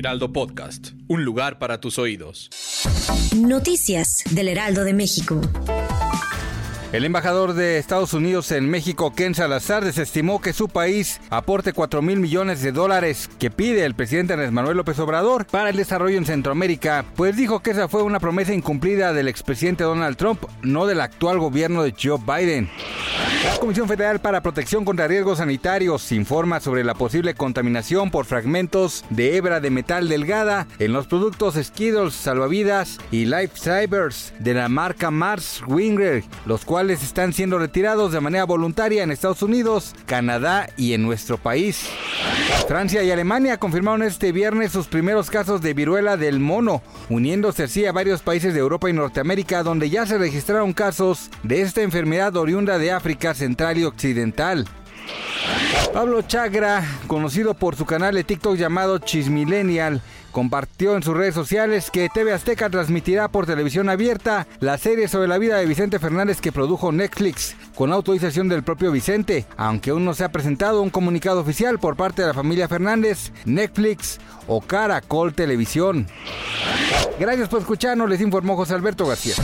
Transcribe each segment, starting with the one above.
Heraldo Podcast, un lugar para tus oídos. Noticias del Heraldo de México. El embajador de Estados Unidos en México, Ken Salazar, desestimó que su país aporte 4 mil millones de dólares que pide el presidente Andrés Manuel López Obrador para el desarrollo en Centroamérica, pues dijo que esa fue una promesa incumplida del expresidente Donald Trump, no del actual gobierno de Joe Biden. La Comisión Federal para Protección contra Riesgos Sanitarios informa sobre la posible contaminación por fragmentos de hebra de metal delgada en los productos Skittles, salvavidas y Lifesavers de la marca Mars Winger, los cuales están siendo retirados de manera voluntaria en Estados Unidos, Canadá y en nuestro país. Francia y Alemania confirmaron este viernes sus primeros casos de viruela del mono, uniéndose así a varios países de Europa y Norteamérica donde ya se registraron casos de esta enfermedad oriunda de África Central y Occidental. Pablo Chagra, conocido por su canal de TikTok llamado Chismillennial, compartió en sus redes sociales que TV Azteca transmitirá por televisión abierta la serie sobre la vida de Vicente Fernández que produjo Netflix, con autorización del propio Vicente, aunque aún no se ha presentado un comunicado oficial por parte de la familia Fernández, Netflix o Caracol Televisión. Gracias por escucharnos, les informó José Alberto García.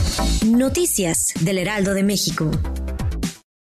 Noticias del Heraldo de México.